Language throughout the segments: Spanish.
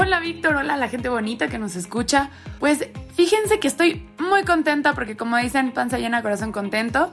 Hola Víctor, hola la gente bonita que nos escucha. Pues fíjense que estoy muy contenta porque como dicen, panza llena, corazón contento.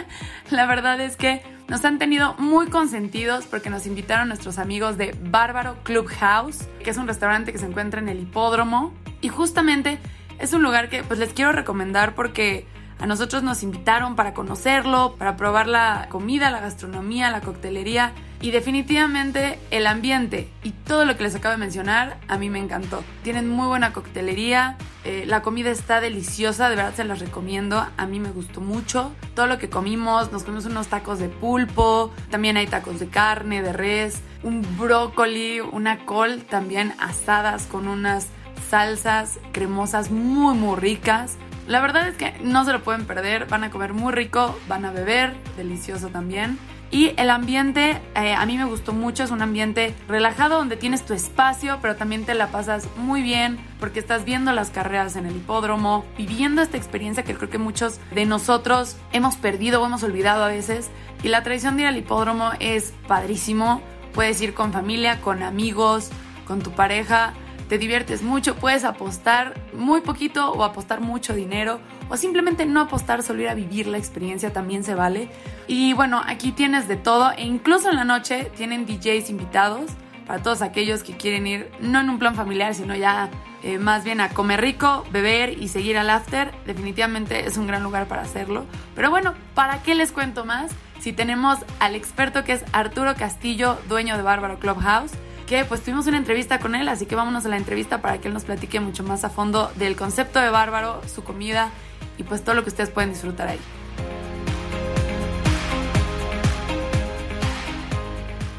la verdad es que nos han tenido muy consentidos porque nos invitaron nuestros amigos de Bárbaro Club House, que es un restaurante que se encuentra en el hipódromo. Y justamente es un lugar que pues les quiero recomendar porque a nosotros nos invitaron para conocerlo, para probar la comida, la gastronomía, la coctelería y definitivamente el ambiente y todo lo que les acabo de mencionar a mí me encantó. Tienen muy buena coctelería, eh, la comida está deliciosa, de verdad se las recomiendo, a mí me gustó mucho. Todo lo que comimos, nos comimos unos tacos de pulpo, también hay tacos de carne, de res, un brócoli, una col también asadas con unas salsas cremosas muy muy ricas. La verdad es que no se lo pueden perder, van a comer muy rico, van a beber, delicioso también. Y el ambiente eh, a mí me gustó mucho, es un ambiente relajado donde tienes tu espacio, pero también te la pasas muy bien porque estás viendo las carreras en el hipódromo, viviendo esta experiencia que creo que muchos de nosotros hemos perdido o hemos olvidado a veces. Y la tradición de ir al hipódromo es padrísimo, puedes ir con familia, con amigos, con tu pareja te diviertes mucho, puedes apostar muy poquito o apostar mucho dinero o simplemente no apostar, solo ir a vivir la experiencia también se vale. Y bueno, aquí tienes de todo e incluso en la noche tienen DJs invitados para todos aquellos que quieren ir no en un plan familiar, sino ya eh, más bien a comer rico, beber y seguir al after. Definitivamente es un gran lugar para hacerlo. Pero bueno, ¿para qué les cuento más? Si tenemos al experto que es Arturo Castillo, dueño de Bárbaro Clubhouse que pues tuvimos una entrevista con él, así que vámonos a la entrevista para que él nos platique mucho más a fondo del concepto de Bárbaro, su comida y pues todo lo que ustedes pueden disfrutar ahí.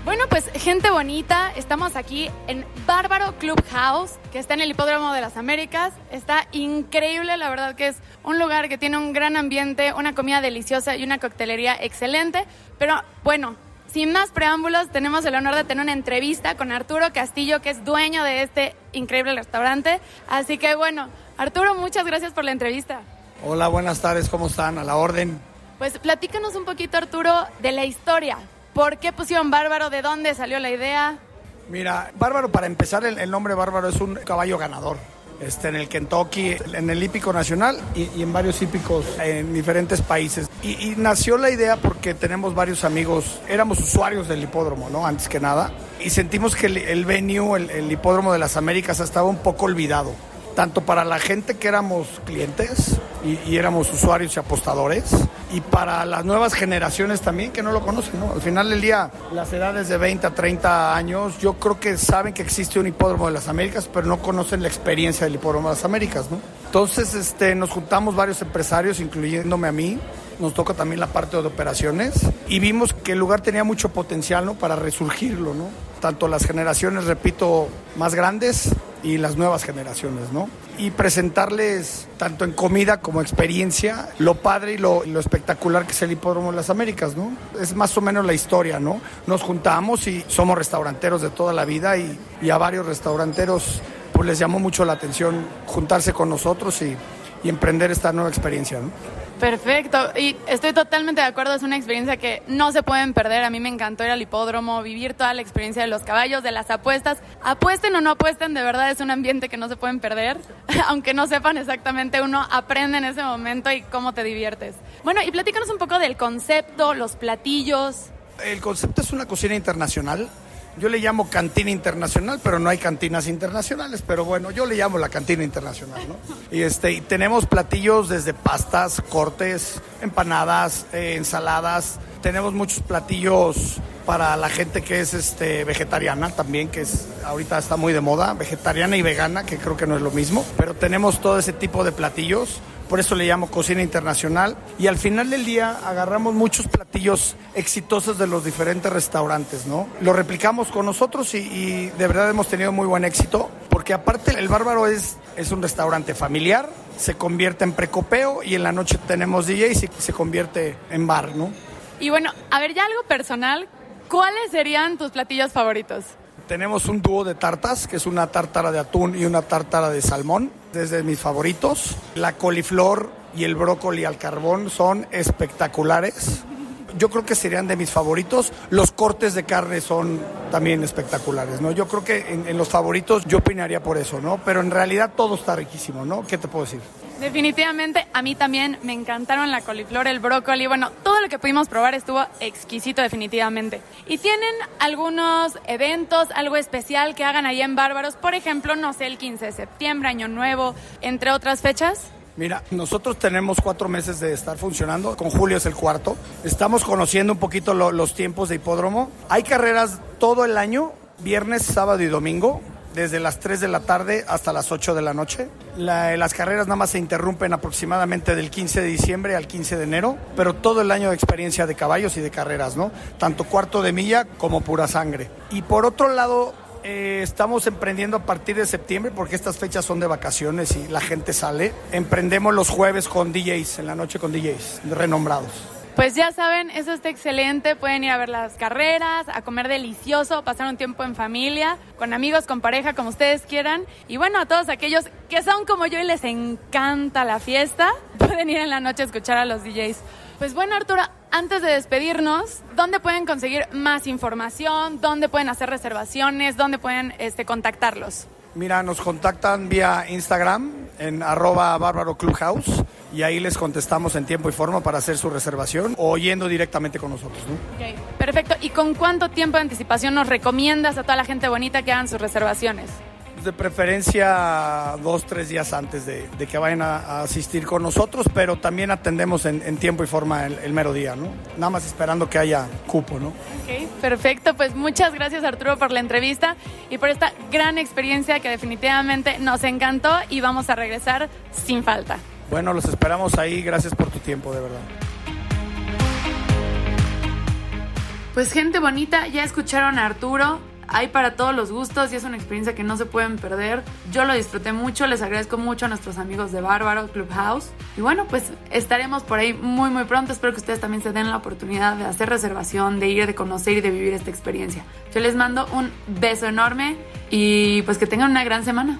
Bueno, pues gente bonita, estamos aquí en Bárbaro Club House, que está en el Hipódromo de las Américas. Está increíble, la verdad que es un lugar que tiene un gran ambiente, una comida deliciosa y una coctelería excelente. Pero bueno, sin más preámbulos, tenemos el honor de tener una entrevista con Arturo Castillo, que es dueño de este increíble restaurante. Así que bueno, Arturo, muchas gracias por la entrevista. Hola, buenas tardes, ¿cómo están? A la orden. Pues platícanos un poquito, Arturo, de la historia. ¿Por qué pusieron Bárbaro? ¿De dónde salió la idea? Mira, Bárbaro, para empezar, el, nombre Bárbaro es un caballo ganador. Este, en el Kentucky, en el hípico nacional y, en varios hípicos en diferentes países. Y, nació la idea porque tenemos varios amigos, éramos usuarios del hipódromo, ¿no? Antes que nada. Y sentimos que el, el venue, el, hipódromo de las Américas, estaba un poco olvidado tanto para la gente que éramos clientes y, éramos usuarios y apostadores, y para las nuevas generaciones también que no lo conocen. ¿no? Al final del día, las edades de 20 a 30 años, yo creo que saben que existe un hipódromo de las Américas, pero no conocen la experiencia del hipódromo de las Américas. ¿no? Entonces este, nos juntamos varios empresarios, incluyéndome a mí, nos toca también la parte de operaciones y vimos que el lugar tenía mucho potencial ¿no? para resurgirlo, ¿no? tanto las generaciones, repito, más grandes y las nuevas generaciones, ¿no? Y presentarles, tanto en comida como experiencia, lo padre y lo, espectacular que es el Hipódromo de las Américas, ¿no? Es más o menos la historia, ¿no? Nos juntamos y somos restauranteros de toda la vida y, y a varios restauranteros pues les llamó mucho la atención juntarse con nosotros y, y emprender esta nueva experiencia, ¿no? Perfecto, y estoy totalmente de acuerdo, es una experiencia que no se pueden perder. A mí me encantó ir al hipódromo, vivir toda la experiencia de los caballos, de las apuestas. Apuesten o no apuesten, de verdad es un ambiente que no se pueden perder. Aunque no sepan exactamente, uno aprende en ese momento y cómo te diviertes. Bueno, y platícanos un poco del concepto, los platillos. El concepto es una cocina internacional yo le llamo cantina internacional, pero no hay cantinas internacionales, pero bueno, yo le llamo la cantina internacional, ¿no? Y este, tenemos platillos desde pastas, cortes, empanadas, eh, ensaladas, tenemos muchos platillos para la gente que es este, vegetariana también, que es ahorita está muy de moda, vegetariana y vegana, que creo que no es lo mismo, pero tenemos todo ese tipo de platillos por eso le llamo cocina internacional. Y al final del día agarramos muchos platillos exitosos de los diferentes restaurantes, ¿no? Lo replicamos con nosotros y, de verdad hemos tenido muy buen éxito, porque aparte el Bárbaro es, es un restaurante familiar, se convierte en precopeo y en la noche tenemos DJs y se convierte en bar, ¿no? Y bueno, a ver, ya algo personal, ¿cuáles serían tus platillos favoritos? Tenemos un dúo de tartas, que es una tártara de atún y una tártara de salmón, desde mis favoritos. La coliflor y el brócoli al carbón son espectaculares. Yo creo que serían de mis favoritos. Los cortes de carne son también espectaculares, ¿no? Yo creo que en, en los favoritos yo opinaría por eso, ¿no? Pero en realidad todo está riquísimo, ¿no? ¿Qué te puedo decir? Definitivamente, a mí también me encantaron la coliflor, el brócoli. Bueno, todo lo que pudimos probar estuvo exquisito, definitivamente. ¿Y tienen algunos eventos, algo especial que hagan ahí en Bárbaros? Por ejemplo, no sé, el 15 de septiembre, Año Nuevo, entre otras fechas. Mira, nosotros tenemos cuatro meses de estar funcionando, con Julio es el cuarto. Estamos conociendo un poquito los tiempos de hipódromo. Hay carreras todo el año, viernes, sábado y domingo desde las 3 de la tarde hasta las 8 de la noche. las carreras nada más se interrumpen aproximadamente del 15 de diciembre al 15 de enero, pero todo el año de experiencia de caballos y de carreras, ¿no? Tanto cuarto de milla como pura sangre. Y por otro lado, eh, estamos emprendiendo a partir de septiembre porque estas fechas son de vacaciones y la gente sale. Emprendemos los jueves con DJs, en la noche con DJs renombrados. Pues ya saben, eso está excelente. Pueden ir a ver las carreras, a comer delicioso, pasar un tiempo en familia, con amigos, con pareja, como ustedes quieran. Y bueno, a todos aquellos que son como yo y les encanta la fiesta, pueden ir en la noche a escuchar a los DJs. Pues bueno, Arturo, antes de despedirnos, ¿dónde pueden conseguir más información? ¿Dónde pueden hacer reservaciones? ¿Dónde pueden este, contactarlos? Mira, nos contactan vía Instagram en arroba bárbaro clubhouse y ahí les contestamos en tiempo y forma para hacer su reservación o yendo directamente con nosotros. Perfecto. ¿Y con cuánto tiempo de anticipación nos recomiendas a toda la gente bonita que hagan sus reservaciones? De preferencia dos, tres días antes de, que vayan a, asistir con nosotros, pero también atendemos en, tiempo y forma el, mero día, ¿no? Nada más esperando que haya cupo, ¿no? Ok, perfecto. Pues muchas gracias Arturo por la entrevista y por esta gran experiencia que definitivamente nos encantó y vamos a regresar sin falta. Bueno, los esperamos ahí. Gracias por tu tiempo, de verdad. Pues gente bonita, ya escucharon a Arturo hay para todos los gustos y es una experiencia que no se pueden perder. Yo lo disfruté mucho, les agradezco mucho a nuestros amigos de Bárbaro Clubhouse. Y bueno, pues estaremos por ahí muy muy pronto. Espero que ustedes también se den la oportunidad de hacer reservación, de ir, de conocer y de vivir esta experiencia. Yo les mando un beso enorme y pues que tengan una gran semana.